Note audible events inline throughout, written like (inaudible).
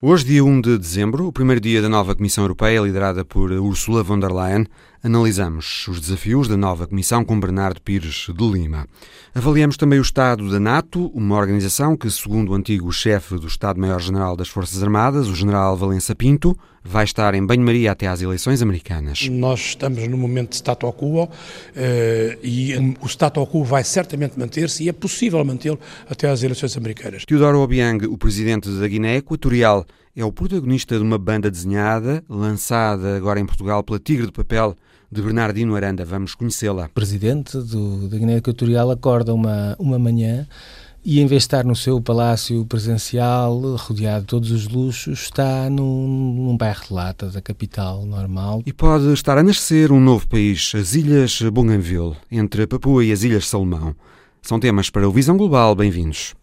Hoje, dia 1 de dezembro, o primeiro dia da nova Comissão Europeia, liderada por Ursula von der Leyen, analisamos os desafios da nova Comissão com Bernardo Pires de Lima. Avaliamos também o estado da NATO, uma organização que, segundo o antigo chefe do Estado-Maior-General das Forças Armadas, o general Valença Pinto, vai estar em banho-maria até às eleições americanas. Nós estamos no momento de status quo eh, e o status quo vai certamente manter-se e é possível mantê-lo até às eleições americanas. Teodoro Obiang, o presidente da Guiné Equatorial, é o protagonista de uma banda desenhada, lançada agora em Portugal pela Tigre de Papel, de Bernardino Aranda. Vamos conhecê-la. Presidente do, da Guiné Equatorial acorda uma, uma manhã e em vez de estar no seu palácio presidencial, rodeado de todos os luxos, está num, num bairro de lata da capital normal. E pode estar a nascer um novo país, as Ilhas Bougainville, entre Papua e as Ilhas Salomão. São temas para o Visão Global. Bem-vindos.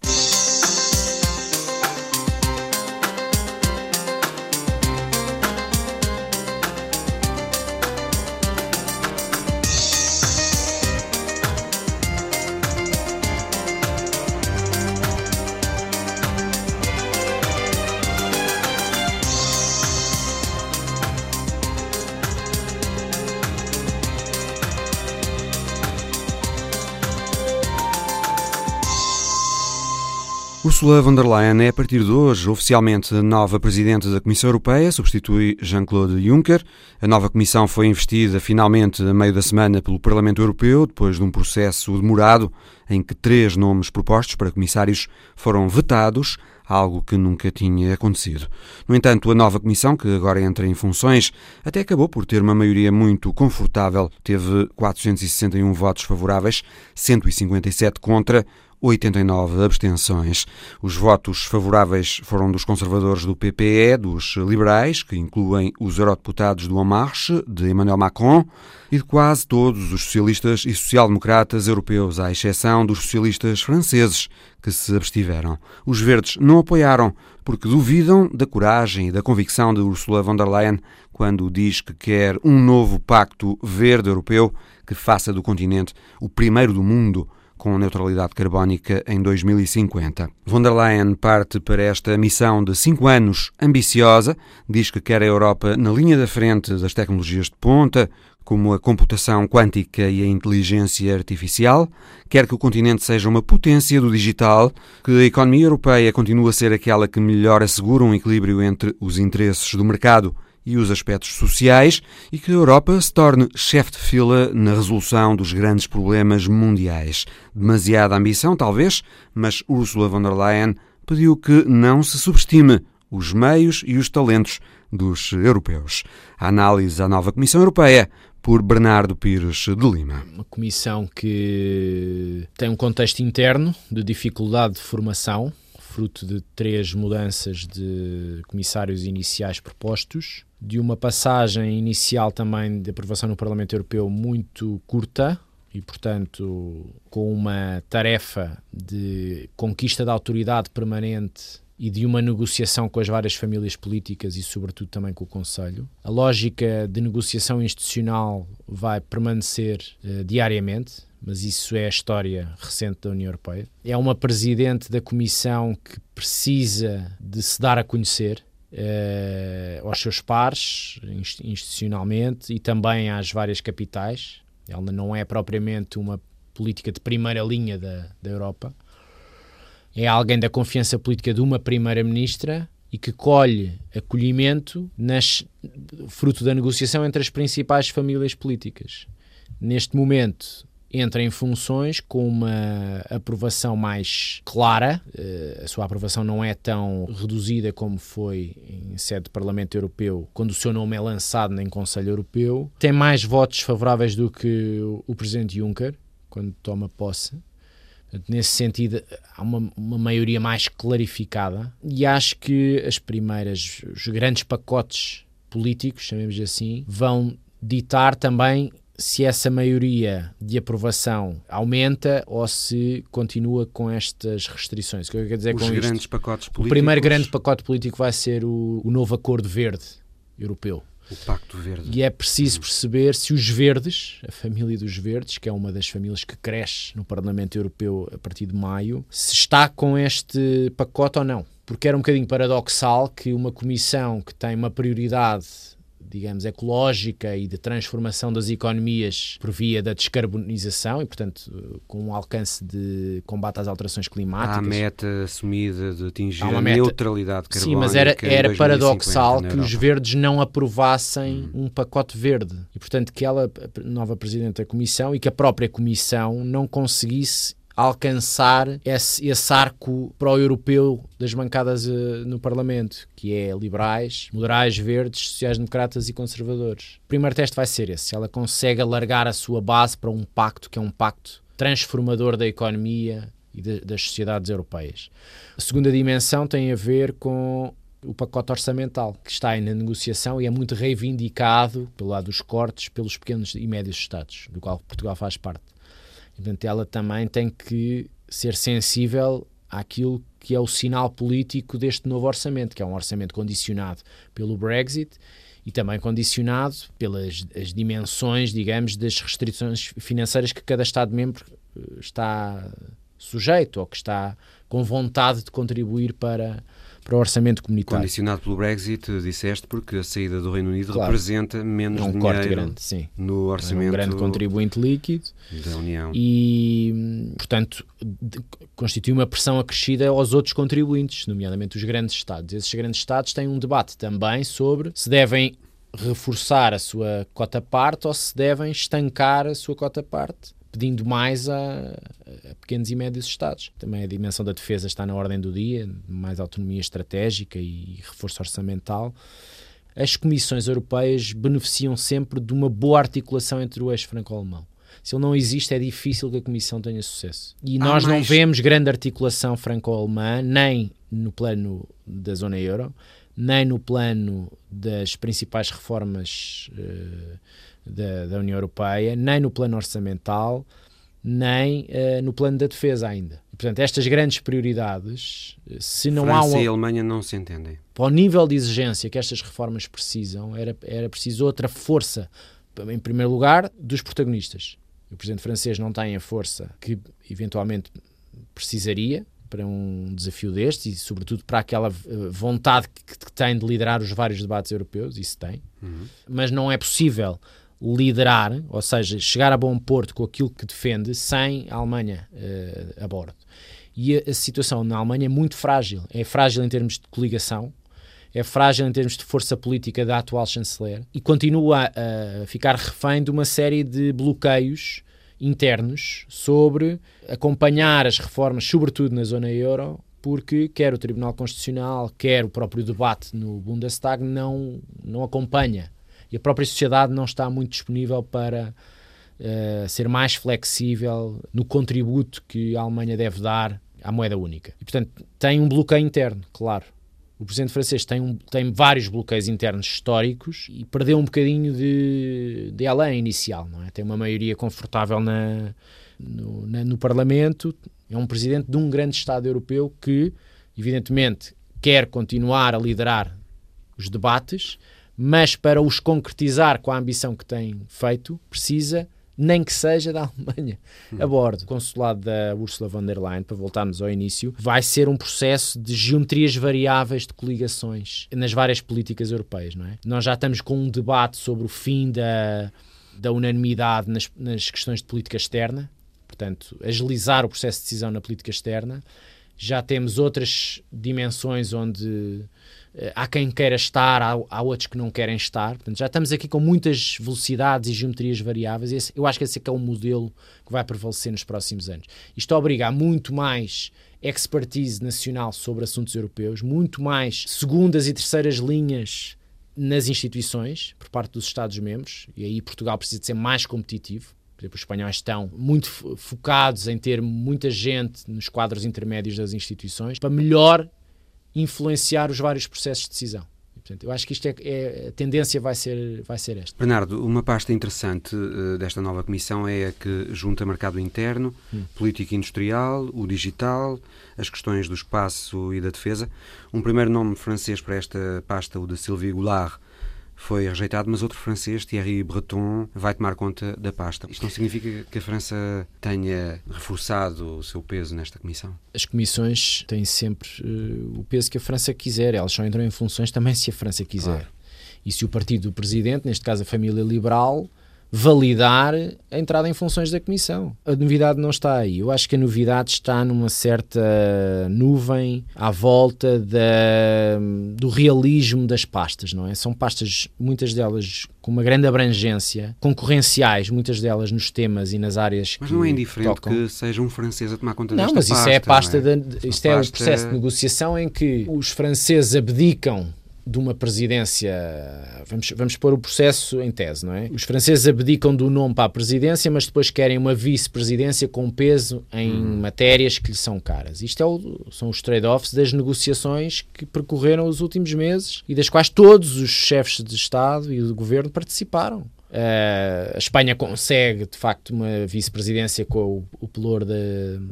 Ursula von der Leyen é, a partir de hoje, oficialmente nova Presidente da Comissão Europeia, substitui Jean-Claude Juncker. A nova Comissão foi investida finalmente a meio da semana pelo Parlamento Europeu, depois de um processo demorado em que três nomes propostos para comissários foram vetados, algo que nunca tinha acontecido. No entanto, a nova Comissão, que agora entra em funções, até acabou por ter uma maioria muito confortável. Teve 461 votos favoráveis, 157 contra, 89 abstenções. Os votos favoráveis foram dos conservadores do PPE, dos liberais, que incluem os eurodeputados do En Marche, de Emmanuel Macron, e de quase todos os socialistas e social-democratas europeus, à exceção dos socialistas franceses, que se abstiveram. Os verdes não apoiaram, porque duvidam da coragem e da convicção de Ursula von der Leyen quando diz que quer um novo pacto verde europeu que faça do continente o primeiro do mundo com neutralidade carbónica em 2050. Von der Leyen parte para esta missão de cinco anos ambiciosa, diz que quer a Europa na linha da frente das tecnologias de ponta, como a computação quântica e a inteligência artificial, quer que o continente seja uma potência do digital, que a economia europeia continue a ser aquela que melhor assegura um equilíbrio entre os interesses do mercado e os aspectos sociais e que a Europa se torne chefe de fila na resolução dos grandes problemas mundiais. Demasiada ambição, talvez, mas Ursula von der Leyen pediu que não se subestime os meios e os talentos dos europeus. A análise à nova Comissão Europeia por Bernardo Pires de Lima. Uma comissão que tem um contexto interno de dificuldade de formação, fruto de três mudanças de comissários iniciais propostos, de uma passagem inicial também de aprovação no Parlamento Europeu muito curta e, portanto, com uma tarefa de conquista da autoridade permanente e de uma negociação com as várias famílias políticas e, sobretudo, também com o Conselho. A lógica de negociação institucional vai permanecer uh, diariamente, mas isso é a história recente da União Europeia. É uma presidente da Comissão que precisa de se dar a conhecer uh, aos seus pares, institucionalmente, e também às várias capitais. Ela não é propriamente uma política de primeira linha da, da Europa. É alguém da confiança política de uma primeira-ministra e que colhe acolhimento nas, fruto da negociação entre as principais famílias políticas. Neste momento, entra em funções com uma aprovação mais clara. Eh, a sua aprovação não é tão reduzida como foi em sede de Parlamento Europeu, quando o seu nome é lançado em Conselho Europeu. Tem mais votos favoráveis do que o Presidente Juncker, quando toma posse. Nesse sentido, há uma, uma, maioria mais clarificada e acho que as primeiras, os grandes pacotes políticos, chamemos assim, vão ditar também se essa maioria de aprovação aumenta ou se continua com estas restrições. O que eu quero dizer Os com grandes isto? pacotes políticos. O primeiro grande pacote político vai ser o, o novo Acordo Verde Europeu. O Pacto Verde. E é preciso perceber se os verdes, a família dos verdes, que é uma das famílias que cresce no Parlamento Europeu a partir de maio, se está com este pacote ou não. porque era um bocadinho paradoxal que uma comissão que tem uma prioridade digamos, ecológica e de transformação das economias por via da descarbonização e, portanto, com um alcance de combate às alterações climáticas. Há a meta assumida de atingir a meta... neutralidade carbónica. Sim, mas era, era paradoxal que os verdes não aprovassem hum. um pacote verde e, portanto, que ela, a nova Presidente da Comissão, e que a própria Comissão não conseguisse alcançar esse, esse arco pró-europeu das bancadas uh, no Parlamento, que é liberais, moderais, verdes, sociais-democratas e conservadores. O primeiro teste vai ser esse, se ela consegue alargar a sua base para um pacto que é um pacto transformador da economia e de, das sociedades europeias. A segunda dimensão tem a ver com o pacote orçamental, que está aí na negociação e é muito reivindicado, pelo lado dos cortes, pelos pequenos e médios Estados, do qual Portugal faz parte. Portanto, ela também tem que ser sensível àquilo que é o sinal político deste novo orçamento, que é um orçamento condicionado pelo Brexit e também condicionado pelas as dimensões, digamos, das restrições financeiras que cada Estado-membro eh, está sujeito ou que está com vontade de contribuir para, para o orçamento comunitário. Condicionado pelo Brexit, disseste, porque a saída do Reino Unido claro. representa menos é um dinheiro corte grande, sim. no orçamento. É um grande contribuinte líquido. Da União. E, portanto, constitui uma pressão acrescida aos outros contribuintes, nomeadamente os grandes Estados. Esses grandes Estados têm um debate também sobre se devem reforçar a sua cota-parte ou se devem estancar a sua cota-parte pedindo mais a, a, pequenos e médios Estados. Também a dimensão da defesa está na ordem do dia, mais autonomia estratégica e reforço orçamental. As comissões europeias beneficiam sempre de uma boa articulação entre o eixo franco-alemão. Se ele não existe, é difícil que a Comissão tenha sucesso. E nós mais... não vemos grande articulação franco-alemã, nem no plano da zona euro, nem no plano das principais reformas uh, da, da União Europeia, nem no plano orçamental, nem uh, no plano da defesa ainda. Portanto, estas grandes prioridades, se não França há uma... e Alemanha não se entendem. Para o nível de exigência que estas reformas precisam, era, era preciso outra força, em primeiro lugar, dos protagonistas. O presidente francês não tem a força que eventualmente precisaria para um desafio deste e, sobretudo, para aquela eh, vontade que, que tem de liderar os vários debates europeus, isso tem. Uhum. Mas não é possível liderar, ou seja, chegar a bom porto com aquilo que defende, sem a Alemanha uh, a bordo. E a, a, situação na Alemanha é muito frágil. É frágil em termos de coligação, é frágil em termos de força política da atual chanceler e continua a, a ficar refém de uma série de bloqueios internos sobre acompanhar as reformas, sobretudo na zona euro, porque quer o Tribunal Constitucional, quer o próprio debate no Bundestag não, não acompanha a própria sociedade não está muito disponível para uh, ser mais flexível no contributo que a Alemanha deve dar à moeda única. E, portanto, tem um bloqueio interno, claro. O presidente francês tem, um, tem vários bloqueios internos históricos e perdeu um bocadinho de, de além inicial, não é? Tem uma maioria confortável na, no, na, no Parlamento, é um presidente de um grande Estado europeu que, evidentemente, quer continuar a liderar os debates, mas para os concretizar com a ambição que tem feito, precisa nem que seja da (laughs) Alemanha hum. a bordo. O consulado da Ursula von der Leyen, para voltarmos ao início, vai ser um processo de geometrias variáveis de coligações nas várias políticas europeias, não é? Nós já estamos com um debate sobre o fim da, da unanimidade nas, nas questões de política externa, portanto, agilizar o processo de decisão na política externa. Já temos outras dimensões onde há quem queira estar, há, há, outros que não querem estar. Portanto, já estamos aqui com muitas velocidades e geometrias variáveis. Esse, eu acho que esse é, que é o modelo que vai prevalecer nos próximos anos. Isto obriga a muito mais expertise nacional sobre assuntos europeus, muito mais segundas e terceiras linhas nas instituições por parte dos Estados-membros, e aí Portugal precisa de ser mais competitivo. Por exemplo, os espanhóis estão muito focados em ter muita gente nos quadros intermédios das instituições para melhor influenciar os vários processos de decisão. portanto, eu acho que isto é, é, a tendência vai ser, vai ser esta. Bernardo, uma pasta interessante uh, desta nova comissão é a que junta mercado interno, hum. política industrial, o digital, as questões do espaço e da defesa. Um primeiro nome francês para esta pasta, o de Sylvie Goulart, foi rejeitado, mas outro francês, Thierry Breton, vai tomar conta da pasta. Isto não significa que a França tenha reforçado o seu peso nesta comissão? As comissões têm sempre uh, o peso que a França quiser, elas só entram em funções também se a França quiser. Claro. E se o partido do presidente, neste caso a família liberal, validar a entrada em funções da Comissão. A novidade não está aí. Eu acho que a novidade está numa certa nuvem à volta da, do realismo das pastas, não é? São pastas, muitas delas com uma grande abrangência, concorrenciais, muitas delas nos temas e nas áreas Mas não é indiferente tocam. que seja um francês a tomar conta não, desta pasta. Não, mas isso é a pasta, é? Isto é o processo de negociação em que os franceses abdicam de uma presidência. Vamos, vamos pôr o processo em tese, não é? Os franceses abdicam do nome para a presidência, mas depois querem uma vice-presidência com peso em hum. matérias que lhes são caras. Isto é o, são os trade-offs das negociações que percorreram os últimos meses e das quais todos os chefes de Estado e do governo participaram. Uh, a Espanha consegue, de facto, uma vice-presidência com o, o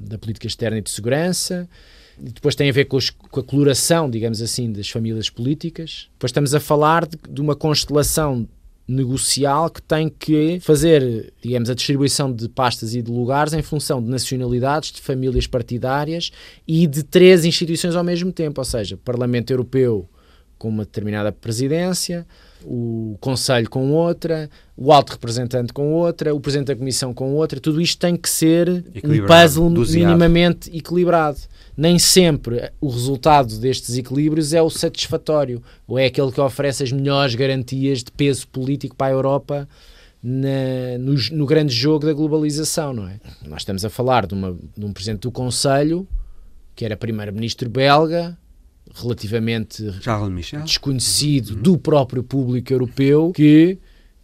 da política externa e de segurança depois tem a ver com, os, com, a coloração, digamos assim, das famílias políticas. Depois estamos a falar de, de, uma constelação negocial que tem que fazer, digamos, a distribuição de pastas e de lugares em função de nacionalidades, de famílias partidárias e de três instituições ao mesmo tempo, ou seja, Parlamento Europeu com uma determinada presidência, o Conselho com outra, o Alto Representante com outra, o Presidente da Comissão com outra, tudo isto tem que ser um puzzle minimamente equilibrado. Nem sempre o resultado destes equilíbrios é o satisfatório, ou é aquele que oferece as melhores garantias de peso político para a Europa na, no, no, grande jogo da globalização, não é? Nós estamos a falar de, uma, de um Presidente do Conselho, que era Primeiro-Ministro belga, relativamente desconhecido do próprio público europeu, que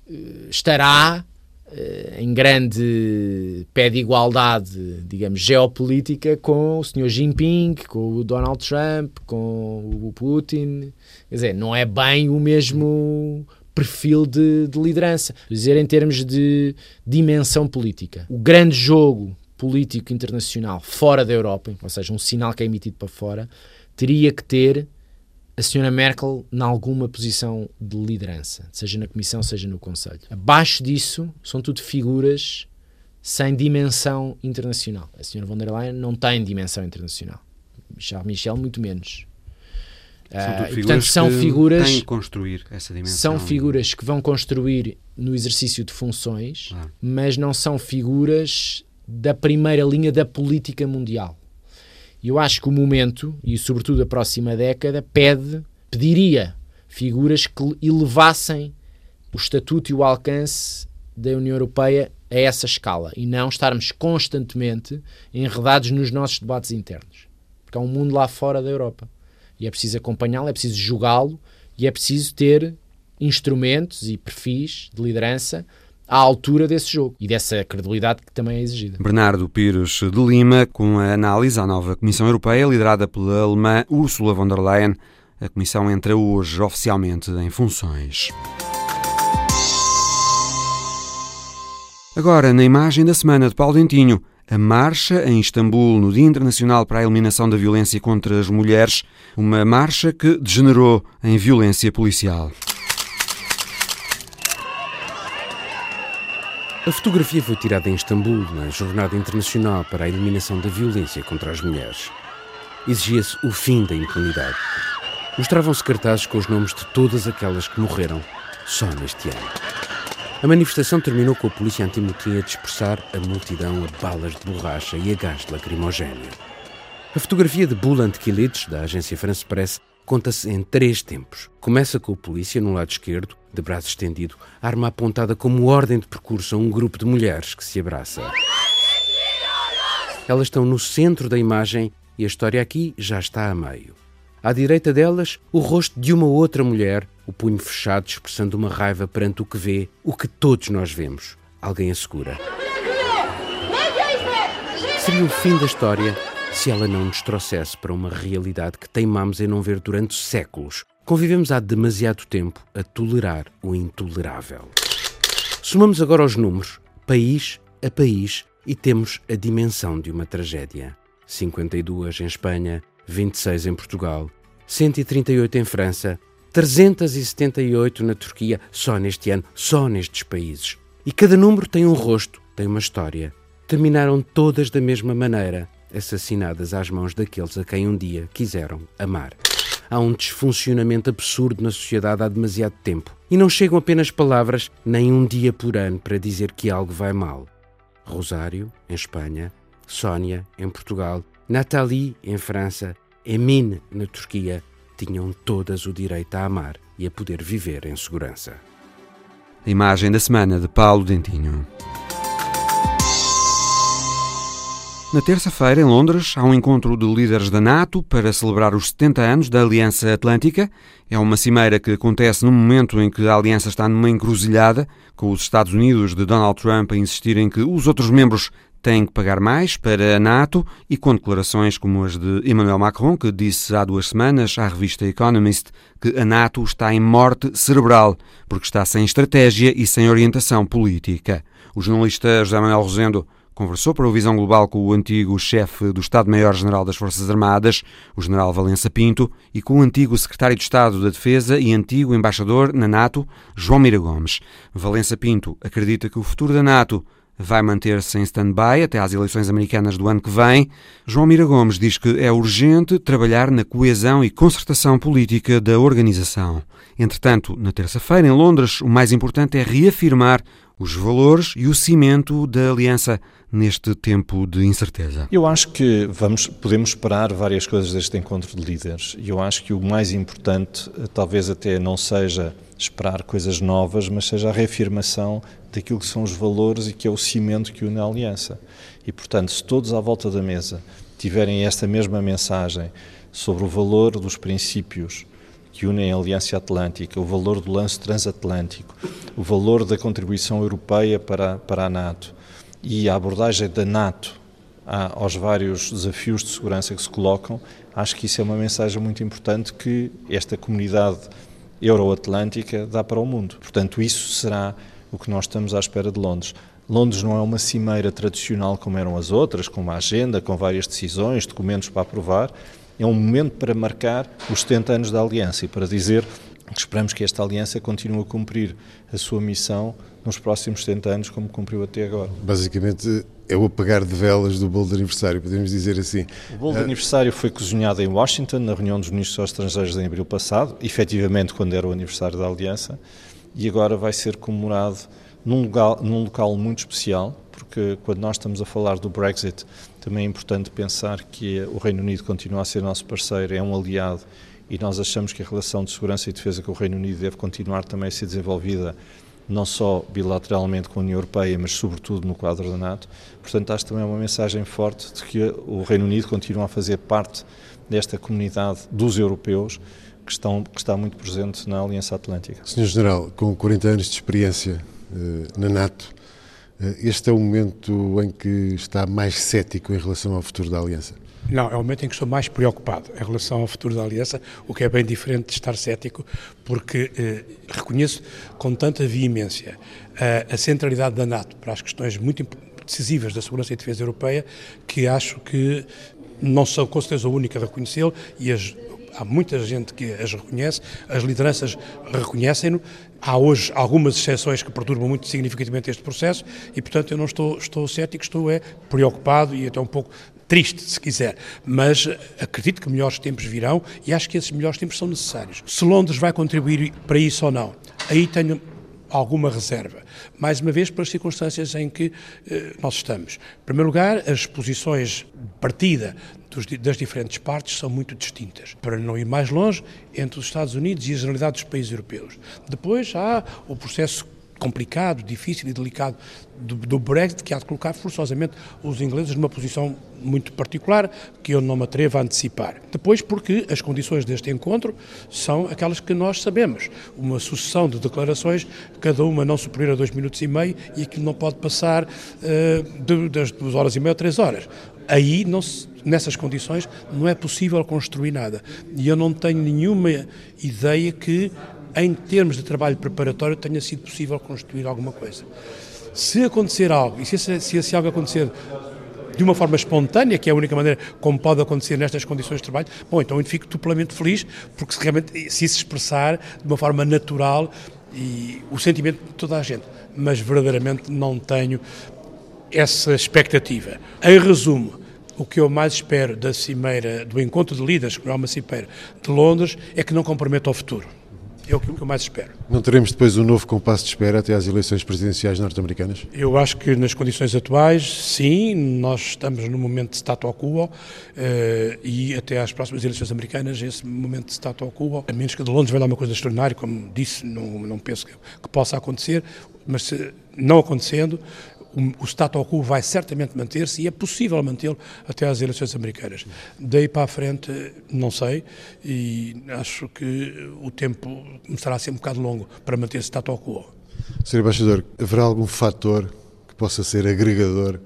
uh, estará uh, em grande pé de igualdade, digamos, geopolítica com o Sr. Jinping, com o Donald Trump, com o Putin. Quer dizer, não é bem o mesmo perfil de, de liderança. Quer dizer, em termos de dimensão política. O grande jogo político internacional fora da Europa, ou seja, um sinal que é emitido para fora, teria que ter a senhora Merkel em alguma posição de liderança, seja na Comissão, seja no Conselho. Abaixo disso, são tudo figuras sem dimensão internacional. A senhora von der Leyen não tem dimensão internacional. Charles Michel, muito menos. São uh, e, portanto, são figuras que construir essa dimensão. São figuras que vão construir no exercício de funções, ah. mas não são figuras da primeira linha da política mundial. E eu acho que o momento, e sobretudo a próxima década, pede, pediria figuras que elevassem o estatuto e o alcance da União Europeia a essa escala e não estarmos constantemente enredados nos nossos debates internos. Porque há um mundo lá fora da Europa e é preciso acompanhá-lo, é preciso julgá-lo e é preciso ter instrumentos e perfis de liderança à altura desse jogo e dessa credibilidade que também é exigida. Bernardo Pires de Lima, com a análise à nova Comissão Europeia, liderada pela alemã Ursula von der Leyen. A Comissão entra hoje oficialmente em funções. Agora, na imagem da semana de Paulo Dentinho, a marcha em Istambul no Dia Internacional para a Eliminação da Violência contra as Mulheres, uma marcha que degenerou em violência policial. A fotografia foi tirada em Istambul, na Jornada Internacional para a Eliminação da Violência contra as Mulheres. Exigia-se o fim da impunidade. Mostravam-se cartazes com os nomes de todas aquelas que morreram só neste ano. A manifestação terminou com a polícia antimotim a dispersar a multidão a balas de borracha e a gás lacrimogéneo. A fotografia de Bulant Kilic, da agência France Press, conta-se em três tempos. Começa com a polícia no lado esquerdo, de braço estendido, arma apontada como ordem de percurso a um grupo de mulheres que se abraça. Elas estão no centro da imagem e a história aqui já está a meio. À direita delas, o rosto de uma outra mulher, o punho fechado, expressando uma raiva perante o que vê, o que todos nós vemos. Alguém a segura. Seria o fim da história se ela não nos trouxesse para uma realidade que teimamos em não ver durante séculos. Convivemos há demasiado tempo a tolerar o intolerável. Somamos agora os números, país a país, e temos a dimensão de uma tragédia. 52 em Espanha, 26 em Portugal, 138 em França, 378 na Turquia, só neste ano, só nestes países. E cada número tem um rosto, tem uma história. Terminaram todas da mesma maneira, assassinadas às mãos daqueles a quem um dia quiseram amar. Há um desfuncionamento absurdo na sociedade há demasiado tempo. E não chegam apenas palavras, nem um dia por ano, para dizer que algo vai mal. Rosário, em Espanha, Sónia, em Portugal, Nathalie, em França, Emine, na Turquia, tinham todas o direito a amar e a poder viver em segurança. A imagem da semana de Paulo Dentinho. Na terça-feira, em Londres, há um encontro de líderes da NATO para celebrar os 70 anos da Aliança Atlântica. É uma cimeira que acontece no momento em que a Aliança está numa encruzilhada, com os Estados Unidos de Donald Trump a insistirem que os outros membros têm que pagar mais para a NATO e com declarações como as de Emmanuel Macron, que disse há duas semanas à revista Economist que a NATO está em morte cerebral, porque está sem estratégia e sem orientação política. O jornalista José Manuel Rosendo conversou para o Visão Global com o antigo chefe do Estado-Maior-General das Forças Armadas, o general Valença Pinto, e com o antigo secretário de Estado da Defesa e antigo embaixador na NATO, João Mira Gomes. Valença Pinto acredita que o futuro da NATO vai manter-se em stand-by até às eleições americanas do ano que vem. João Mira Gomes diz que é urgente trabalhar na coesão e concertação política da organização. Entretanto, na terça-feira, em Londres, o mais importante é reafirmar os valores e o cimento da aliança neste tempo de incerteza? Eu acho que vamos, podemos esperar várias coisas deste encontro de líderes. E eu acho que o mais importante, eh, talvez até não seja esperar coisas novas, mas seja a reafirmação daquilo que são os valores e que é o cimento que une a aliança. E, portanto, se todos à volta da mesa tiverem esta mesma mensagem sobre o valor dos princípios que unem a Aliança Atlântica, o valor do lance transatlântico, o valor da contribuição europeia para, para a NATO, e a abordagem da NATO aos vários desafios de segurança que se colocam, acho que isso é uma mensagem muito importante que esta comunidade euroatlântica dá para o mundo. Portanto, isso será o que nós estamos à espera de Londres. Londres não é uma cimeira tradicional como eram as outras, com uma agenda, com várias decisões, documentos para aprovar. É um momento para marcar os 70 anos da Aliança e para dizer esperamos que esta aliança continue a cumprir a sua missão nos próximos 70 anos, como cumpriu até agora. Basicamente, é o apagar de velas do bolo de aniversário, podemos dizer assim. O bolo de aniversário foi cozinhado em Washington, na reunião dos ministros estrangeiros em abril passado, efetivamente quando era o aniversário da aliança, e agora vai ser comemorado num local, num local muito especial, porque quando nós estamos a falar do Brexit, também é importante pensar que o Reino Unido continua a ser nosso parceiro, é um aliado e nós achamos que a relação de segurança e defesa com o Reino Unido deve continuar também a ser desenvolvida não só bilateralmente com a União Europeia, mas sobretudo no quadro da NATO. Portanto, acho também uma mensagem forte de que o Reino Unido continua a fazer parte desta comunidade dos europeus que, estão, que está muito presente na Aliança Atlântica. Senhor General, com 40 anos de experiência eh, na NATO, eh, este é o momento em que está mais cético em relação ao futuro da Aliança? Não, é o momento em que estou mais preocupado em relação ao futuro da Aliança, o que é bem diferente de estar cético, porque eh, reconheço com tanta veemência eh, a centralidade da NATO para as questões muito decisivas da segurança e defesa europeia, que acho que não sou com certeza a única a reconhecê-lo e as, há muita gente que as reconhece, as lideranças reconhecem-no. Há hoje algumas exceções que perturbam muito significativamente este processo e, portanto, eu não estou, estou cético, estou é, preocupado e até um pouco triste, se quiser, mas acredito que melhores tempos virão e acho que esses melhores tempos são necessários. Se Londres vai contribuir para isso ou não, aí tenho alguma reserva. Mais uma vez, pelas circunstâncias em que eh, nós estamos. Em primeiro lugar, as posições de partida dos, das diferentes partes são muito distintas. Para não ir mais longe, entre os Estados Unidos e a generalidade dos países europeus. Depois há o processo complicado, difícil e delicado do, do, Brexit, que há de colocar forçosamente os ingleses numa posição muito particular, que eu não me atrevo a antecipar. Depois, porque as condições deste encontro são aquelas que nós sabemos. Uma sucessão de declarações, cada uma não superior a dois minutos e meio, e aquilo não pode passar uh, de, das duas horas e meia a três horas. Aí, não se, nessas condições, não é possível construir nada. E eu não tenho nenhuma ideia que em termos de trabalho preparatório, tenha sido possível construir alguma coisa. Se acontecer algo, e se esse, se esse algo acontecer de uma forma espontânea, que é a única maneira como pode acontecer nestas condições de trabalho, bom, então eu fico duplamente feliz, porque se realmente se isso expressar de uma forma natural e o sentimento de toda a gente, mas verdadeiramente não tenho essa expectativa. Em resumo, o que eu mais espero da cimeira, do encontro de líderes, que é uma cimeira, de Londres, é que não comprometa o futuro. É o que eu mais espero. Não teremos depois um novo compasso de espera até às eleições presidenciais norte-americanas? Eu acho que nas condições atuais, sim, nós estamos no momento de status quo uh, e até às próximas eleições americanas, esse momento de status quo, a menos que de Londres venha uma coisa extraordinária, como disse, não, não penso que, que possa acontecer, mas se não acontecendo, o, status quo vai certamente manter-se e é possível mantê-lo até às eleições americanas. Daí para a frente, não sei, e acho que o tempo começará a ser um bocado longo para manter esse status quo. Sr. Embaixador, haverá algum fator que possa ser agregador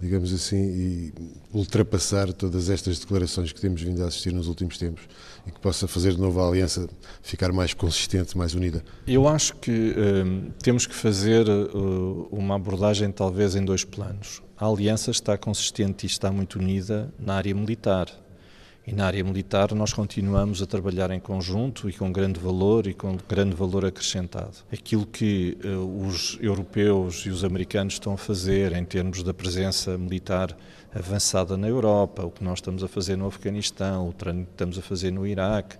digamos assim, e ultrapassar todas estas declarações que temos vindo a assistir nos últimos tempos e que possa fazer de novo a aliança ficar mais consistente, mais unida? Eu acho que um, temos que fazer uh, uma abordagem talvez em dois planos. A aliança está consistente e está muito unida na área militar e na área militar nós continuamos a trabalhar em conjunto e com grande valor e com grande valor acrescentado. Aquilo que uh, os europeus e os americanos estão a fazer em termos da presença militar avançada na Europa, o que nós estamos a fazer no Afeganistão, o que estamos a fazer no Iraque,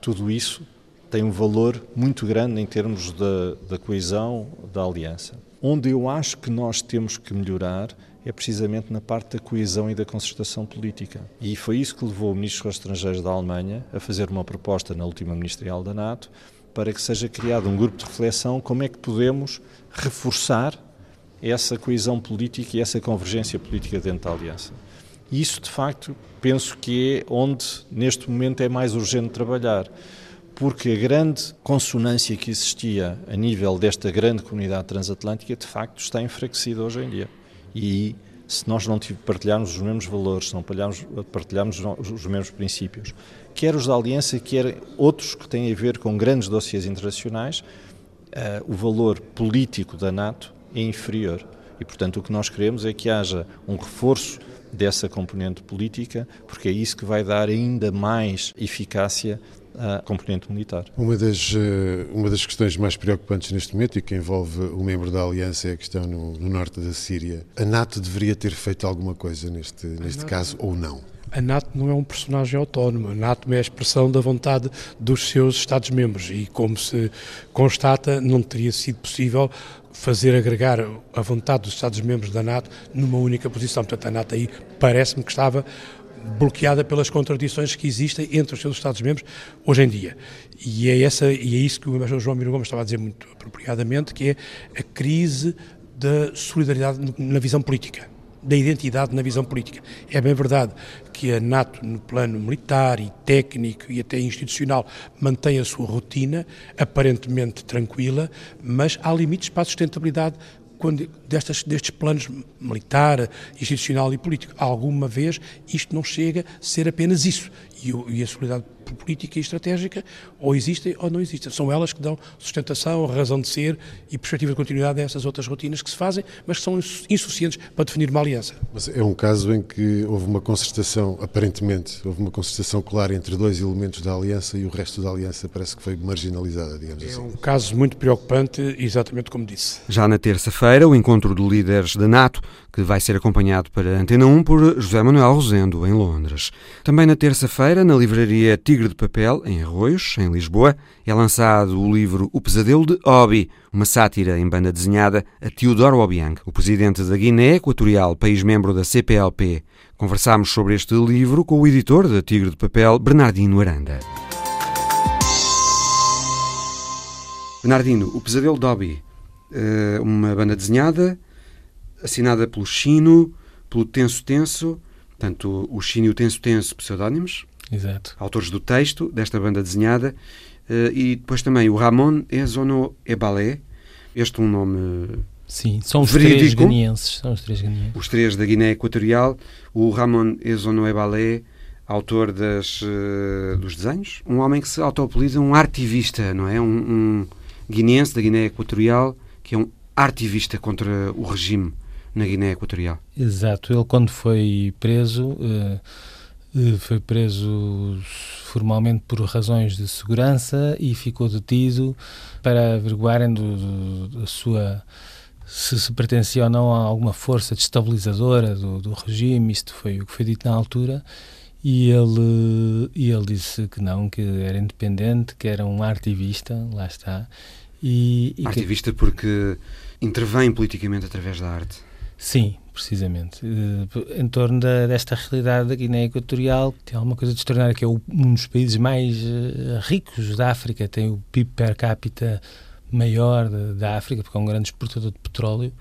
tudo isso tem um valor muito grande em termos da, da coesão da aliança. Onde eu acho que nós temos que melhorar é precisamente na parte da coesão e da concertação política. E foi isso que levou o Ministro dos Estrangeiros da Alemanha a fazer uma proposta na última ministerial da NATO para que seja criado um grupo de reflexão como é que podemos reforçar essa coesão política e essa convergência política dentro da aliança. E isso, de facto, penso que é onde neste momento é mais urgente trabalhar porque a grande consonância que existia a nível desta grande comunidade transatlântica, de facto, está enfraquecida hoje em dia. E se nós não partilharmos os mesmos valores, se não partilharmos, os mesmos princípios, quer os da Aliança, quer outros que têm a ver com grandes dossiês internacionais, uh, o valor político da NATO é inferior. E, portanto, o que nós queremos é que haja um reforço dessa componente política, porque é isso que vai dar ainda mais eficácia a componente militar. Uma das, eh, uma das questões mais preocupantes neste momento e que envolve o membro da Aliança é a questão no, no norte da Síria. A NATO deveria ter feito alguma coisa neste, neste caso ou não? A NATO não é um personagem autónomo, a NATO é a expressão da vontade dos seus Estados-membros e, como se constata, não teria sido possível fazer agregar a vontade dos Estados-membros da NATO numa única posição. Portanto, a NATO aí parece-me que estava bloqueada pelas contradições que existem entre os seus Estados-membros hoje em dia. E é, essa, e é isso que o embaixador João Miro Gomes estava a dizer muito apropriadamente, que é a crise da solidariedade na visão política, da identidade na visão política. É bem verdade que a NATO, no plano militar e técnico e até institucional, mantém a sua rotina, aparentemente tranquila, mas há limites para a sustentabilidade quando, destas, destes planos militar, institucional e político. Alguma vez isto não chega a ser apenas isso. E, e a solidariedade política e estratégica ou existem ou não existem. São elas que dão sustentação, razão de ser e perspectiva de continuidade a essas outras rotinas que se fazem, mas que são insuficientes para definir uma aliança. Mas é um caso em que houve uma concertação, aparentemente, houve uma concertação clara entre dois elementos da aliança e o resto da aliança parece que foi marginalizada, digamos é assim. É um caso muito preocupante, exatamente como disse. Já na terça-feira, o encontro de líderes da NATO, que vai ser acompanhado para Antena 1 por José Manuel Rosendo, em Londres. Também na terça-feira, na livraria Tigre de Papel, em Arroios, em Lisboa, é lançado o livro O Pesadelo de Obi, uma sátira em banda desenhada a Teodoro Obiang, o presidente da Guiné Equatorial, país membro da CPLP. Conversámos sobre este livro com o editor da Tigre de Papel, Bernardino Aranda. Bernardino, O Pesadelo de Obi, eh, uma banda desenhada assinada pelo Chino, pelo Tenso Tenso, portanto o Chino e o Tenso Tenso pseudónimos, Exato. autores do texto desta banda desenhada, uh, e depois também o Ramon Ezono Ebalé, este é um nome Sim, são os verídico, três ganienses, são os três ganienses. Os três da Guiné Equatorial, o Ramon Ezono Ebalé, autor das, uh, dos desenhos, um homem que se autoapeliza um artivista, não é? Um, um guineense da Guiné Equatorial que é um artivista contra o regime na Guiné Equatorial. Exato, ele quando foi preso, uh, foi preso formalmente por razões de segurança e ficou detido para averiguarem do, do, da sua se, se pertencia ou não a alguma força destabilizadora do, do regime, isto foi o que foi dito na altura, e ele, e ele disse que não, que era independente, que era um ativista, lá está. E, e Artivista que... porque intervém politicamente através da arte. Sim, precisamente. Eh, em torno da, desta realidade da Guiné Equatorial, tem alguma coisa de extraordinário, que é um dos países mais eh, ricos da África, tem o PIB per capita maior da África, porque é um grande exportador de petróleo,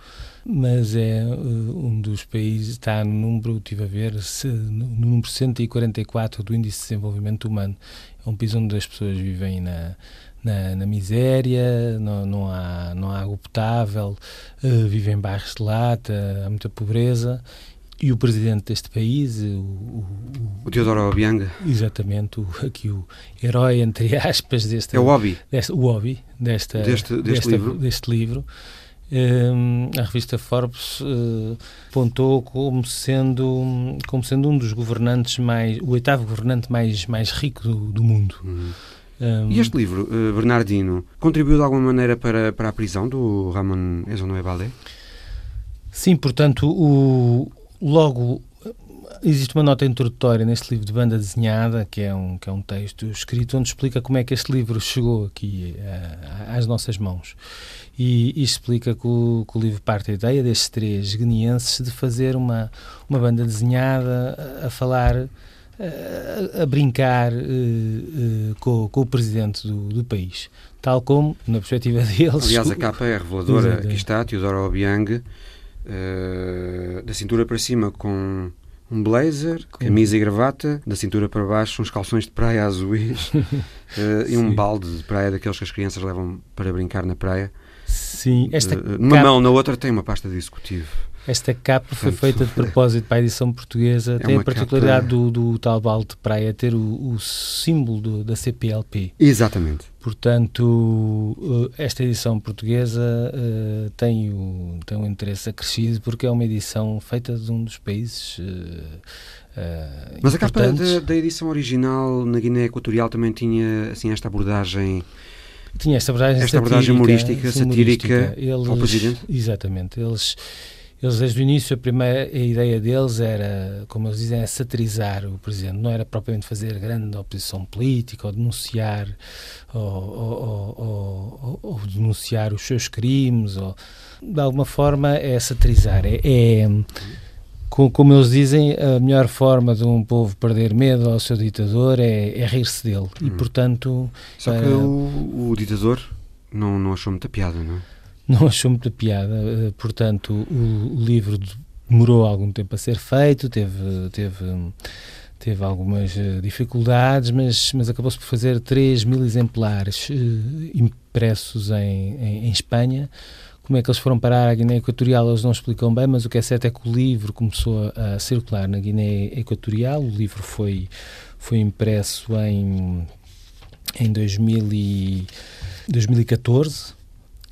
mas é uh, um dos países, está no número, estive a ver, no número 144 do Índice de Desenvolvimento Humano. É um país onde as pessoas vivem na, na, na miséria, não, não, há, não há água potável, uh, vivem em bairros de lata, há muita pobreza e o presidente deste país, o, o, o Teodoro Obiang. Exatamente, o, aqui o herói, entre aspas, deste. É o Obi. Deste, o Obi, desta, deste, deste desta, livro. Deste livro. Um, a revista Forbes uh, apontou como sendo, como sendo um dos governantes mais. o oitavo governante mais, mais rico do, do mundo. Uhum. Um, e este livro, uh, Bernardino, contribuiu de alguma maneira para, para a prisão do Ramon Ezonoebale? Sim, portanto, o, Logo, existe uma nota introdutória neste livro de banda desenhada, que é um, que é um texto escrito onde explica como é que este livro chegou aqui uh, às nossas mãos. E, e explica que o, que o, livro parte da ideia destes três guineenses de fazer uma, uma banda desenhada a, a falar, a, a brincar uh, uh, com, com, o presidente do, do, país. Tal como, na perspectiva (laughs) deles. Aliás, a capa é reveladora. Aqui está, Teodoro Obiang uh, da cintura para cima com um blazer, camisa e gravata, da cintura para baixo uns calções de praia azuis uh, (laughs) e um balde de praia daqueles que as crianças levam para brincar na praia. Sim, esta uh, numa capa... mão, na outra tem uma pasta de executivo. Esta capa foi feita de propósito para a edição portuguesa. É tem a particularidade capa... do, do, tal balde de praia ter o, o símbolo do, da CPLP. Exatamente. Portanto, eh, esta edição portuguesa uh, tem, o, tem um interesse acrescido porque é uma edição feita de um dos países. Uh, Mas a capa da, da, edição original na Guiné Equatorial também tinha assim esta abordagem. Tinha esta abordagem, esta abordagem humorística, satírica eles, ao presidente. Exatamente. Eles eles, desde o início, a primeira a ideia deles era, como eles dizem, é satirizar o presidente. Não era propriamente fazer grande oposição política ou denunciar, ou, ou, ou, ou denunciar os seus crimes. Ou, de alguma forma, é satirizar. É, é, como eles dizem, a melhor forma de um povo perder medo ao seu ditador é, é rir-se dele. E, hum. portanto. Só que o, o ditador não, não achou muita piada, não é? Não achou muita piada, eh, portanto o, livro demorou algum tempo a ser feito, teve, teve, teve algumas eh, dificuldades, mas, mas acabou-se por fazer 3 mil exemplares eh, impressos em, em, em, Espanha. Como é que eles foram parar à Guiné Equatorial, eles não explicam bem, mas o que é certo é que o livro começou a, a circular na Guiné Equatorial. O livro foi, foi impresso em, em 2000 e, 2014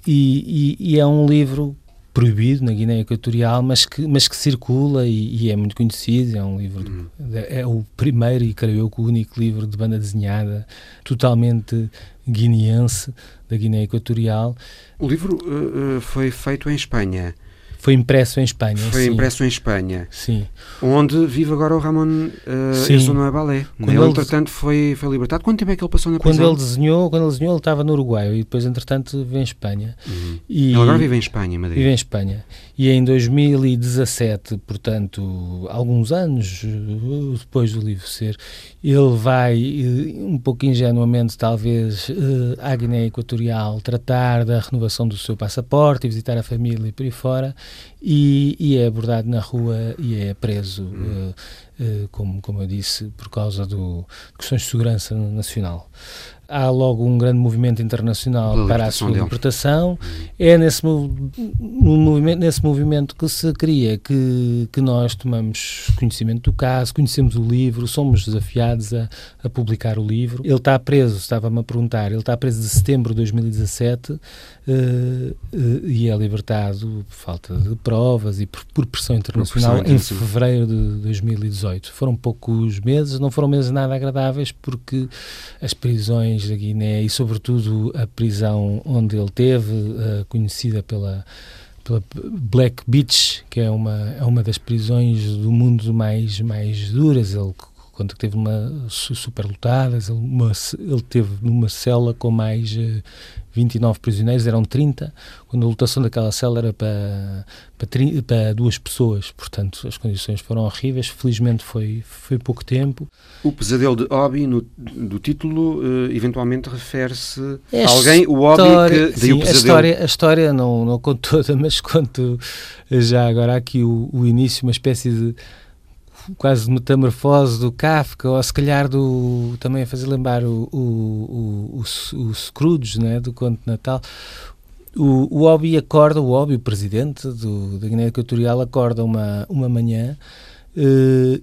e, e, e, é um livro proibido na Guiné Equatorial, mas que, mas que circula e, e é muito conhecido. É um livro, de, uhum. é o primeiro e creio eu que o único livro de banda desenhada totalmente guineense da Guiné Equatorial. O livro uh, foi feito em Espanha. Foi impresso em Espanha. Foi sim. impresso em Espanha. Sim. Onde vive agora o Ramon uh, Ezonoé Balé. Quando ele, ele, entretanto, foi, foi libertado. Quanto tempo é que ele passou na prisão? Quando ele desenhou, quando ele desenhou, ele estava no Uruguai e depois, entretanto, vive em Espanha. Uhum. E, ele agora vive em Espanha, em Madrid. Vive em Espanha. E em 2017, portanto, alguns anos uh, depois do livro ser, ele vai, uh, um pouco ingenuamente, talvez, uh, à Guiné Equatorial, tratar da renovação do seu passaporte e visitar a família e por aí fora e, e, é abordado na rua e é preso, uh, uh, como, como eu disse, por causa do, de questões de segurança nacional há logo um grande movimento internacional para a sua libertação. É nesse, no movimento, nesse movimento que se cria que, que nós tomamos conhecimento do caso, conhecemos o livro, somos desafiados a, a publicar o livro. Ele está preso, estava-me a perguntar, ele está preso de setembro de 2017 uh, uh, e é libertado por falta de provas e por, por pressão internacional por pressão em fevereiro de 2018. Foram poucos meses, não foram meses nada agradáveis porque as prisões da Guiné e, sobretudo, a prisão onde ele teve, uh, conhecida pela pela Black Beach, que é uma, é uma das prisões do mundo mais, mais duras. Ele quando teve uma superlotadas, ele, uma, ele teve numa cela com mais 29 prisioneiros, eram 30, quando a lotação daquela cela era para, para, para, duas pessoas, portanto as condições foram horríveis, felizmente foi, foi pouco tempo. O pesadelo de Obi, no, do título, uh, eventualmente refere-se a alguém, o Obi que sim, o pesadelo. A história, a história não, não conto toda, (laughs) mas conto já agora aqui o, o início, uma espécie de quase metamorfose do Kafka, ou se calhar do, também a fazer lembrar o, o, o, o, Scrooge, né, do Conto de Natal. O, o Obi acorda, o Obi, o presidente do, da Guiné Equatorial, acorda uma, uma manhã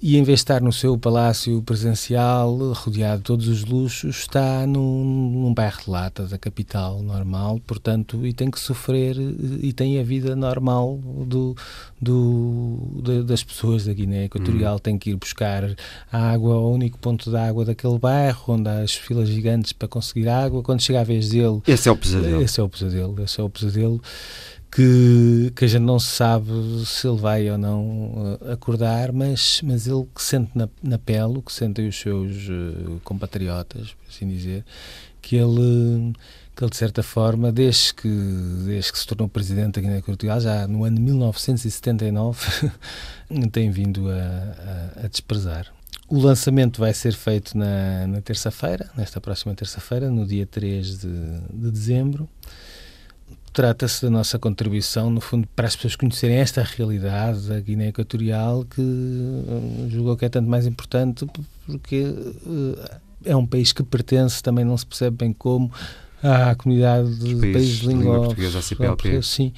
e em vez de estar no seu palácio presidencial, rodeado de todos os luxos, está num, num bairro de lata da capital normal, portanto, e tem que sofrer e tem a vida normal do, do, das pessoas da Guiné Equatorial. Uhum. Tem que ir buscar a água ao único ponto de água daquele bairro, onde há as filas gigantes para conseguir água. Quando chega a vez dele. Esse é o pesadelo. Esse é o pesadelo. Esse é o pesadelo que, que a gente não sabe se ele vai ou não uh, acordar, mas, mas ele que sente na, na pele, o que sentem os seus uh, compatriotas, por assim dizer, que ele, que ele de certa forma, desde que, desde que se tornou presidente da Guiné Equatorial, já no ano de 1979, (laughs) tem vindo a, a, a desprezar. O lançamento vai ser feito na, na terça-feira, nesta próxima terça-feira, no dia 3 de, de dezembro trata-se da nossa contribuição, no fundo, para as pessoas conhecerem esta realidade da Guiné Equatorial, que uh, julgou que é tanto mais importante porque uh, é um país que pertence, também não se percebe bem como, à comunidade de países, de língua portuguesa, a CPLP. Sim,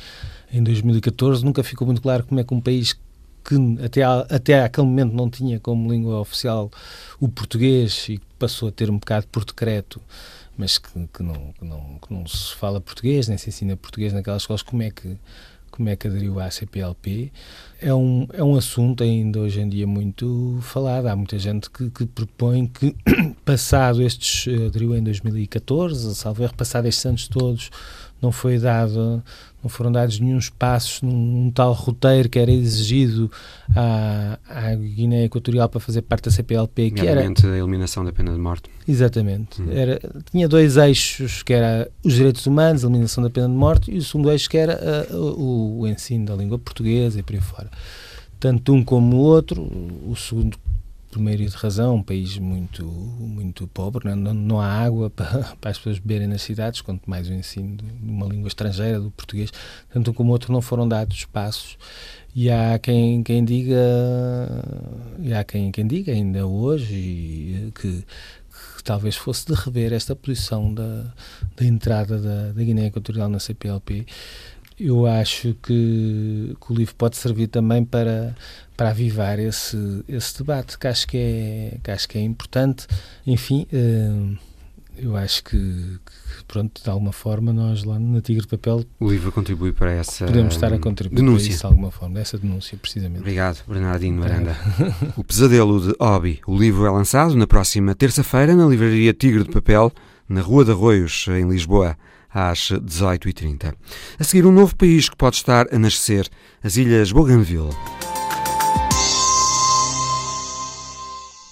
em 2014 nunca ficou muito claro como é que um país que até, até aquele momento não tinha como língua oficial o português e passou a ter um bocado por decreto mas que, que, não, que, não, que não se fala português, nem se ensina português naquelas escolas, como é que, como é que aderiu à CPLP? É um, é um assunto ainda hoje em dia muito falado. Há muita gente que, que propõe que, (coughs) passado estes, aderiu em 2014, salvo erro, passado estes anos todos, não foi dado não foram dados nenhum passos num, num, tal roteiro que era exigido à, à, Guiné Equatorial para fazer parte da CPLP, que era a eliminação da pena de morte. Exatamente. Uhum. Era, tinha dois eixos, que era os direitos humanos, a eliminação da pena de morte, e o segundo eixo que era uh, o, o, ensino da língua portuguesa e por aí fora. Tanto um como o outro, o segundo por meio de razão, um país muito, muito pobre, não, não há água (laughs) para, para, as pessoas beberem nas cidades, quanto mais o ensino de uma língua estrangeira, do português, tanto como outro não foram dados passos. E há quem, quem diga, e há quem, quem diga ainda hoje que, que talvez fosse de rever esta posição da, da entrada da, da Guiné Equatorial na CPLP eu acho que, que, o livro pode servir também para, para avivar esse, esse debate, que acho que é, que acho que é importante. Enfim, uh, eu acho que, que, pronto, de alguma forma, nós lá na Tigre de Papel. O livro contribui para essa. Podemos estar a contribuir denúncia. para isso de alguma forma, essa denúncia, precisamente. Obrigado, Bernardino Miranda. (laughs) o Pesadelo de Obi. O livro é lançado na próxima terça-feira na livraria Tigre de Papel, na Rua de Arroios, em Lisboa às 18h30. A seguir, um novo país que pode estar a nascer, as Ilhas Bougainville.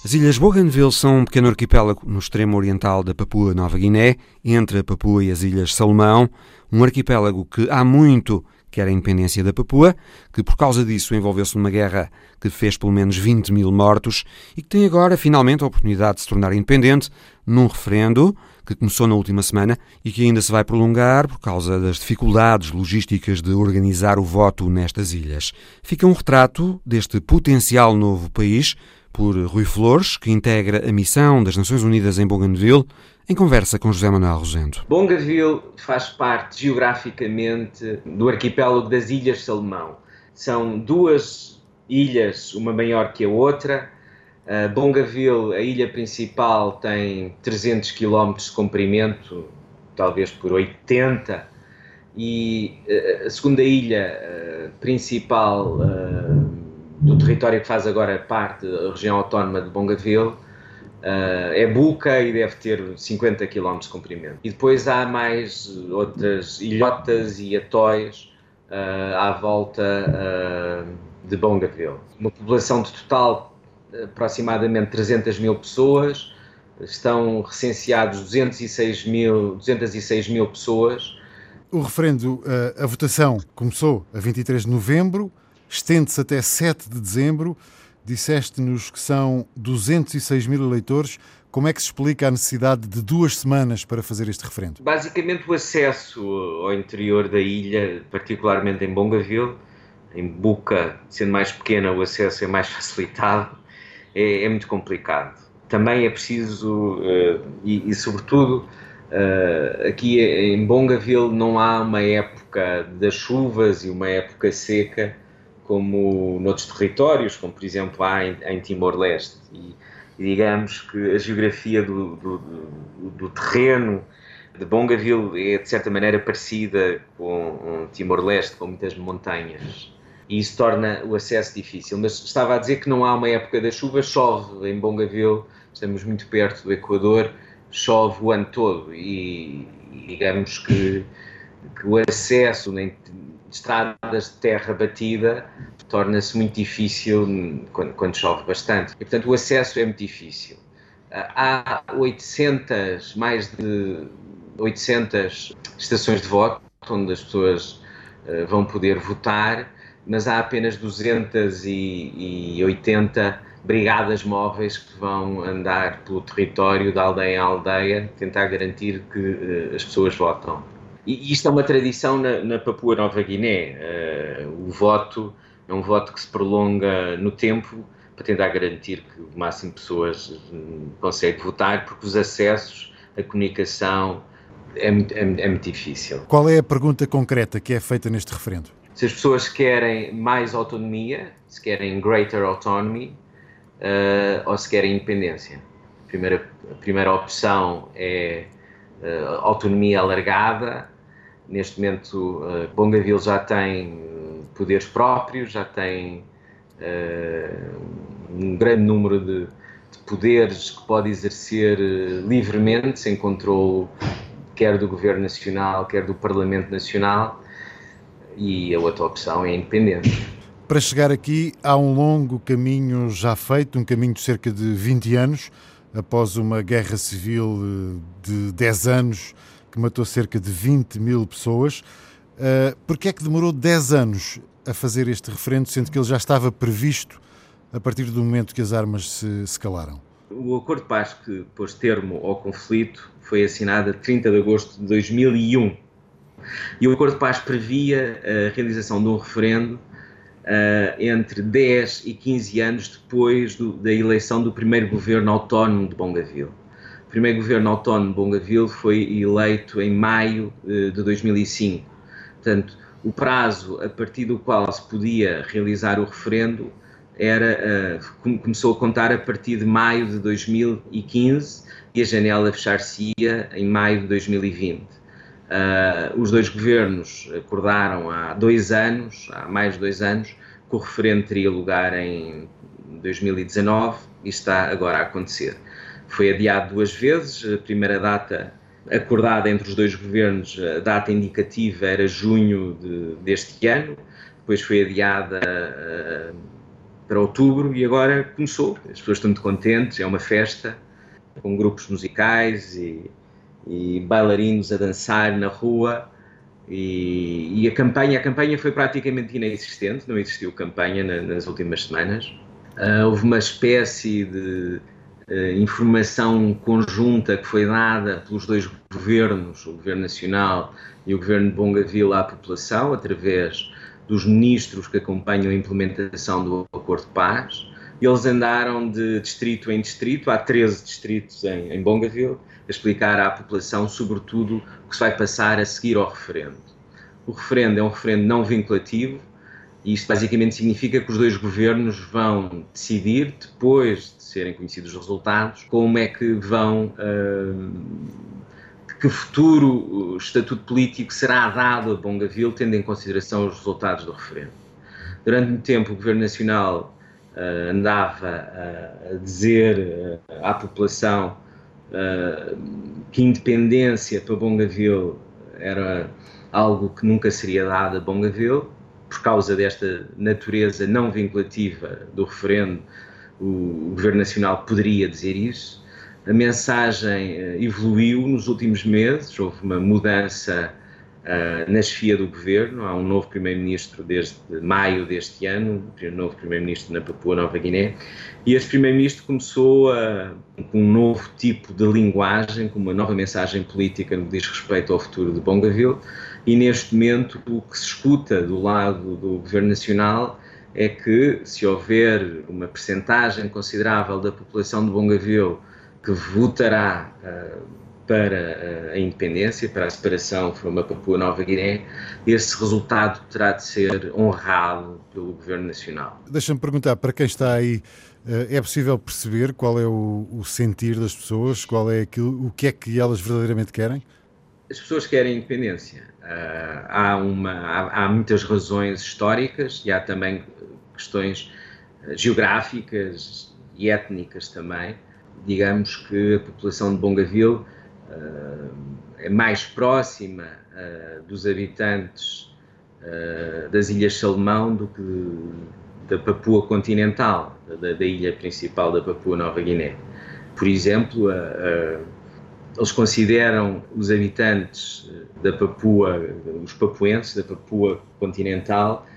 As Ilhas Bougainville são um pequeno arquipélago no extremo oriental da Papua Nova Guiné, entre a Papua e as Ilhas Salomão, um arquipélago que há muito quer a independência da Papua, que por causa disso envolveu-se numa guerra que fez pelo menos 20 mil mortos e que tem agora finalmente a oportunidade de se tornar independente num referendo que começou na última semana e que ainda se vai prolongar por causa das dificuldades logísticas de organizar o voto nestas ilhas. Fica um retrato deste potencial novo país por Rui Flores, que integra a missão das Nações Unidas em Bougainville, em conversa com José Manuel Rosendo. Bougainville faz parte geograficamente do arquipélago das Ilhas Salomão. São duas ilhas, uma maior que a outra, Uh, Bongaville, a ilha principal, tem 300 km de comprimento, talvez por 80, e uh, a segunda ilha uh, principal do território que faz agora parte da região autónoma de Bongaville é Buca e deve ter 50 km de comprimento. E depois há mais outras ilhotas e atóis à volta de Bongaville. Uma população de total aproximadamente 300 mil pessoas, estão recenseados 206 mil, 206 mil pessoas. O referendo, a, a votação começou a 23 de novembro, estende-se até 7 de dezembro. Disseste-nos que são 206 mil eleitores. Como é que se explica a necessidade de duas semanas para fazer este referendo? Basicamente, o acesso ao interior da ilha, particularmente em Bongaville, em Buca, sendo mais pequena, o acesso é mais (laughs) facilitado, é, é muito complicado também é preciso, uh, e, e, sobretudo, uh, aqui em Bongaville não há uma época das chuvas e uma época seca como noutros territórios, como por exemplo há em, em Timor-Leste. E, e, digamos que a geografia do, do, do, do terreno de Bongaville é de certa maneira parecida com Timor-Leste, com muitas montanhas e isso torna o acesso difícil. Mas estava a dizer que não há uma época da chuva, chove em Bongaville, estamos muito perto do Equador, chove o ano todo e, e digamos que, que, o acesso em estradas de terra batida torna-se muito difícil quando, quando, chove bastante. E, portanto, o acesso é muito difícil. Há 800, mais de 800 estações de voto onde as pessoas uh, vão poder votar mas há apenas 280 brigadas móveis que vão andar pelo território de aldeia em aldeia, tentar garantir que uh, as pessoas votam. E isto é uma tradição na, na Papua Nova Guiné. Uh, o voto é um voto que se prolonga no tempo para tentar garantir que o máximo de pessoas uh, consegue votar, porque os acessos, a comunicação é, é, é muito difícil. Qual é a pergunta concreta que é feita neste referendo? Se as pessoas querem mais autonomia, se querem greater autonomy uh, ou se querem independência. A primeira, a primeira opção é uh, autonomia alargada. Neste momento, uh, Bongaville já tem poderes próprios, já tem um grande número de, de, poderes que pode exercer livremente, sem controle quer do Governo Nacional, quer do Parlamento Nacional e a outra opção é independente. Para chegar aqui, há um longo caminho já feito, um caminho de cerca de 20 anos, após uma guerra civil eh, de 10 anos que matou cerca de 20 mil pessoas. Uh, Porquê é que demorou 10 anos a fazer este referendo, sendo que ele já estava previsto a partir do momento que as armas se, se calaram? O acordo de paz que pôs termo ao conflito foi assinado a 30 de agosto de 2001 e o Acordo de Paz previa a realização de um referendo uh, entre 10 e 15 anos depois do, da eleição do primeiro governo autónomo de Bongaville. O primeiro governo autónomo de Bongaville foi eleito em maio uh, de 2005. Portanto, o prazo a partir do qual se podia realizar o referendo era, uh, começou a contar a partir de maio de 2015 e a janela fechar-se-ia em maio de 2020. Uh, os dois governos acordaram há dois anos, há mais de dois anos, que o referendo teria lugar em 2019 e está agora a acontecer. Foi adiado duas vezes, a primeira data acordada entre os dois governos, a data indicativa era junho de, deste ano, depois foi adiada uh, para outubro e agora começou. As pessoas estão muito contentes, é uma festa com grupos musicais e e bailarinos a dançar na rua e, e, a campanha a campanha foi praticamente inexistente não existiu campanha na, nas últimas semanas. Uh, houve uma espécie de uh, informação conjunta que foi dada pelos dois governos o governo nacional e o governo de Bongaville à população através dos ministros que acompanham a implementação do acordo de paz. Eles andaram de distrito em distrito há 13 distritos em, em Bongaville explicar à população, sobretudo, o que se vai passar a seguir ao referendo. O referendo é um referendo não vinculativo e isto basicamente significa que os dois governos vão decidir, depois de serem conhecidos os resultados, como é que vão, uh, que futuro estatuto político será dado a Bongaville, tendo em consideração os resultados do referendo. Durante muito tempo, o Governo Nacional uh, andava uh, a dizer à população que independência para Bongaville era algo que nunca seria dado a Bongaville, por causa desta natureza não vinculativa do referendo, o Governo Nacional poderia dizer isso. A mensagem uh, evoluiu nos últimos meses, houve uma mudança uh, na chefia do governo. Há um novo primeiro-ministro desde maio deste ano, um novo primeiro-ministro na Papua Nova Guiné, e este primeiro-ministro começou a, com um novo tipo de linguagem, com uma nova mensagem política no que diz respeito ao futuro de Bongaville. E neste momento, o que se escuta do lado do governo nacional é que, se houver uma percentagem considerável da população de Bongaville que votará uh, para a independência, para a separação from a Papua Nova Guiné, esse resultado terá de ser honrado pelo Governo Nacional. Deixa-me perguntar, para quem está aí, uh, é possível perceber qual é o, o, sentir das pessoas, qual é aquilo, o que é que elas verdadeiramente querem? As pessoas querem independência. há, uma, há, há muitas razões históricas e há também questões geográficas e étnicas também digamos que a população de Bongaville uh, é mais próxima uh, dos habitantes uh, das Ilhas Salomão do que da Papua continental, da, da, ilha principal da Papua Nova Guiné. Por exemplo, eles consideram os habitantes da Papua, os papuenses da Papua continental,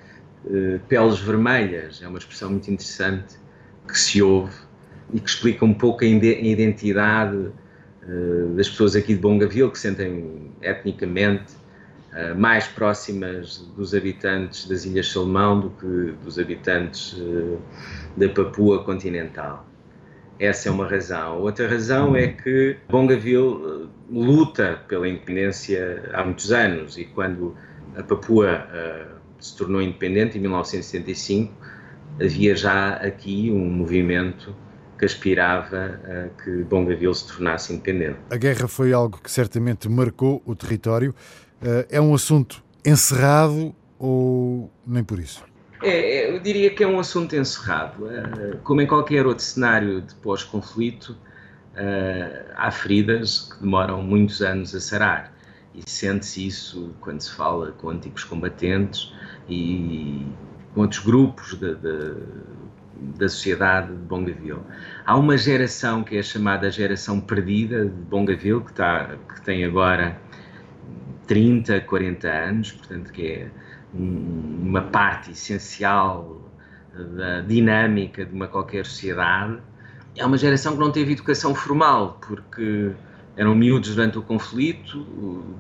peles vermelhas. É uma expressão muito interessante que se ouve e que explica um pouco a identidade das pessoas aqui de Bongaville, que sentem etnicamente uh, mais próximas dos habitantes das Ilhas Salomão do que dos habitantes uh, da Papua continental. Essa é uma razão. Outra razão é que Bongaville luta pela independência há muitos anos e quando a Papua se tornou independente em 1975 havia já aqui um movimento que aspirava a que Bongaville se tornasse independente. A guerra foi algo que certamente marcou o território. Eh, é um assunto encerrado ou nem por isso? É, é, eu diria que é um assunto encerrado. Eh, como em qualquer outro cenário de pós-conflito, eh, há feridas que demoram muitos anos a sarar. E sente-se isso quando se fala com antigos combatentes e com outros grupos de, de da sociedade de Bongaville. Há uma geração que é chamada geração perdida de Bongaville, que, está, que tem agora 30, 40 anos, portanto que é um, uma parte essencial da dinâmica de uma qualquer sociedade. É uma geração que não teve educação formal, porque eram miúdos durante o conflito,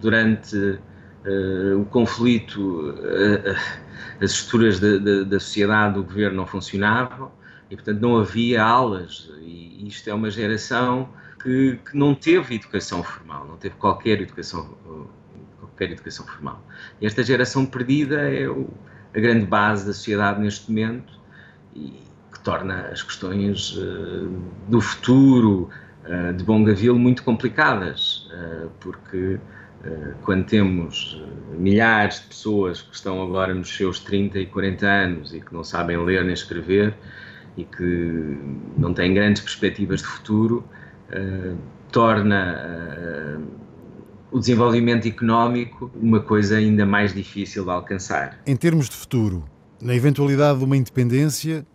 durante uh, o conflito uh, as estruturas da, da, da, sociedade, do governo não funcionavam e, portanto, não havia aulas. E isto é uma geração que, que não teve educação formal, não teve qualquer educação, qualquer educação formal. E esta geração perdida é o, a grande base da sociedade neste momento e que torna as questões uh, do futuro uh, de Bongaville muito complicadas, uh, porque quando temos eh, milhares de pessoas que estão agora nos seus 30 e 40 anos e que não sabem ler nem escrever e que não têm grandes perspectivas de futuro, uh, torna o desenvolvimento económico uma coisa ainda mais difícil de alcançar. Em termos de futuro, na eventualidade de uma independência,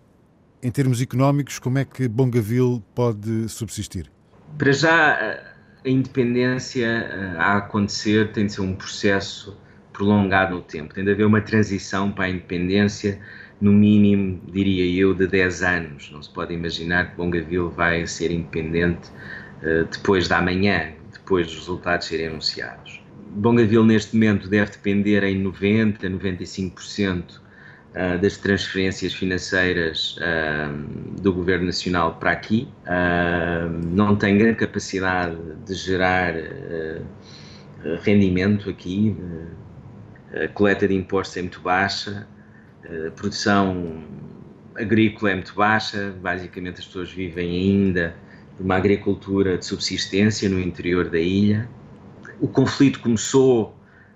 em termos económicos, como é que Bongaville pode subsistir? Para já a independência eh, a acontecer tem de ser um processo prolongado no tempo, tem de haver uma transição para a independência, no mínimo, diria eu, de 10 anos. Não se pode imaginar que Bongaville vai ser independente uh, depois da manhã, depois dos resultados serem anunciados. Bongaville, neste momento, deve depender em 90, 95% uh, das transferências financeiras uh, do Governo Nacional para aqui, uh, não tem grande capacidade de gerar rendimento aqui, a coleta de impostos é muito baixa, a produção agrícola é muito baixa, basicamente as pessoas vivem ainda de uma agricultura de subsistência no interior da ilha. O conflito começou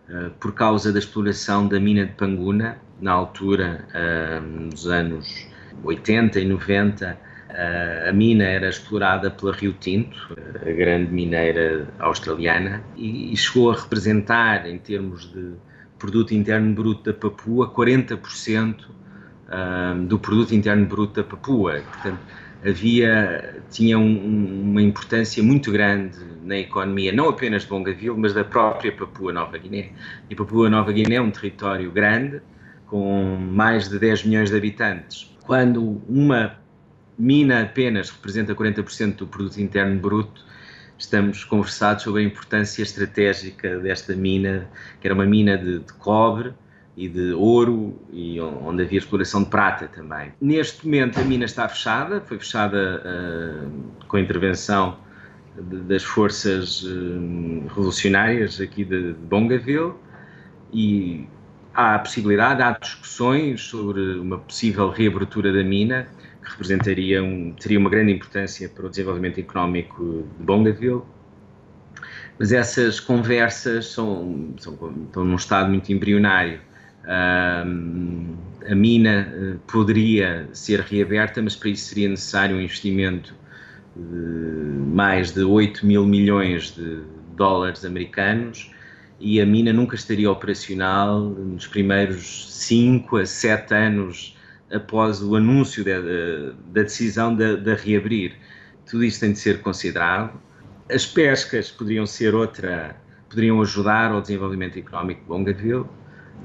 uh, por causa da exploração da mina de Panguna, na altura, nos anos 80 e 90. Uh, a mina era explorada pela Rio Tinto, a grande mineira australiana, e chegou a representar, em termos de produto interno bruto da Papua, 40% do produto interno bruto da Papua. Portanto, havia tinha um, uma importância muito grande na economia, não apenas de Bongaville, mas da própria Papua Nova Guiné. E Papua Nova Guiné é um território grande, com mais de 10 milhões de habitantes. Quando uma mina apenas representa 40% do produto interno bruto, estamos conversados sobre a importância estratégica desta mina, que era uma mina de, de cobre, e de ouro e onde havia exploração de prata também. Neste momento a mina está fechada, foi fechada uh, com a intervenção de, das forças uh, revolucionárias aqui de, de Bongaville e há a possibilidade, há discussões sobre uma possível reabertura da mina que representaria um, teria uma grande importância para o desenvolvimento económico de Bongaville mas essas conversas são, são, estão num estado muito embrionário. A mina eh, poderia ser reaberta, mas para isso seria necessário um investimento de mais de 8 mil milhões de dólares americanos e a mina nunca estaria operacional nos primeiros 5 a 7 anos após o anúncio da, da decisão de, de reabrir. Tudo isto tem de ser considerado. As pescas poderiam ser outra, poderiam ajudar ao desenvolvimento económico de Bongaville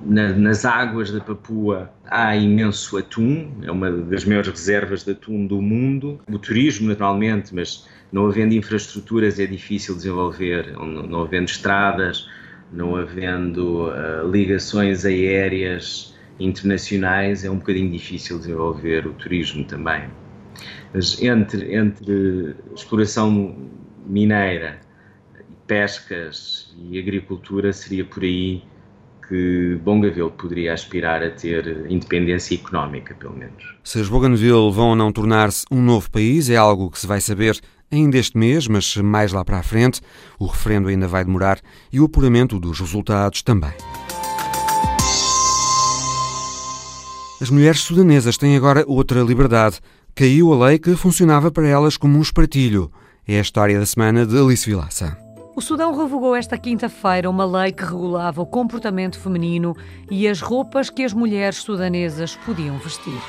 na, nas águas da Papua há imenso atum, é uma das maiores reservas de atum do mundo. O turismo, naturalmente, mas não havendo infraestruturas é difícil desenvolver, não, não havendo estradas, não havendo uh, ligações aéreas internacionais, é um bocadinho difícil desenvolver o turismo também. Mas entre, entre exploração mineira, pescas e agricultura seria por aí que Bongaville poderia aspirar a ter independência económica, pelo menos. Se as Bougainville vão ou não tornar-se um novo país é algo que se vai saber ainda este mês, mas mais lá para a frente. O referendo ainda vai demorar e o apuramento dos resultados também. As mulheres sudanesas têm agora outra liberdade. Caiu a lei que funcionava para elas como um espartilho. É a história da semana de Alice Vilaça. O Sudão revogou esta quinta-feira uma lei que regulava o comportamento feminino e as roupas que as mulheres sudanesas podiam vestir.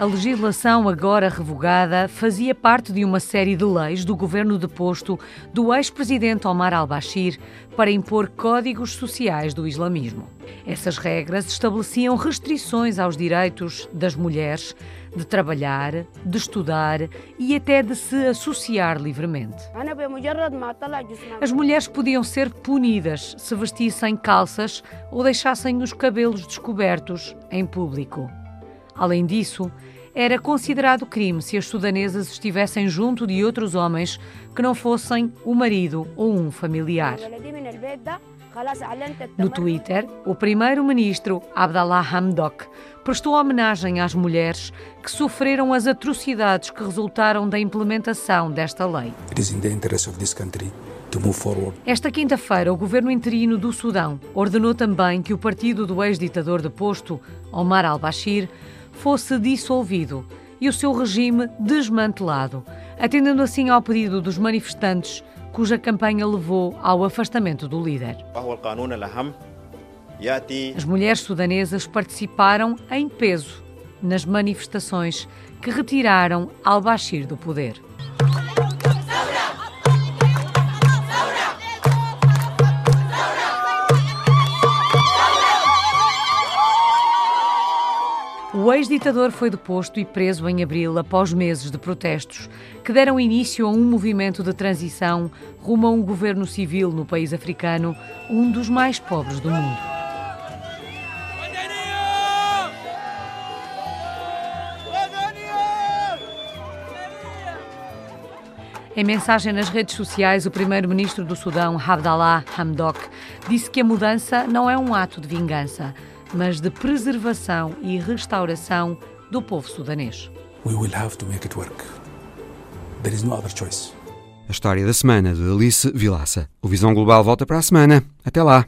A legislação agora revogada fazia parte de uma série de leis do governo deposto do ex-presidente Omar al-Bashir para impor códigos sociais do islamismo. Essas regras estabeleciam restrições aos direitos das mulheres de trabalhar, de estudar e até de se associar livremente. As mulheres podiam ser punidas se vestissem calças ou deixassem os cabelos descobertos em público. Além disso, era considerado crime se as sudanesas estivessem junto de outros homens que não fossem o marido ou um familiar. No Twitter, o primeiro-ministro Abdallah Hamdok prestou homenagem às mulheres que sofreram as atrocidades que resultaram da implementação desta lei. Esta quinta-feira, o governo interino do Sudão ordenou também que o partido do ex-ditador deposto, Omar al-Bashir, fosse dissolvido e o seu regime desmantelado, atendendo assim ao pedido dos manifestantes cuja campanha levou ao afastamento do líder. As mulheres sudanesas participaram em peso nas manifestações que retiraram al-Bashir do poder. O ex-ditador foi deposto e preso em abril após meses de protestos que deram início a um movimento de transição rumo a um governo civil no país africano, um dos mais pobres do mundo. Em mensagem nas redes sociais, o primeiro-ministro do Sudão, Abdallah Hamdok, disse que a mudança não é um ato de vingança, mas de preservação e restauração do povo sudanês. We will have to make it work. There is no other choice. A história da semana de Alice Vilaça. O Visão Global volta para a semana. Até lá.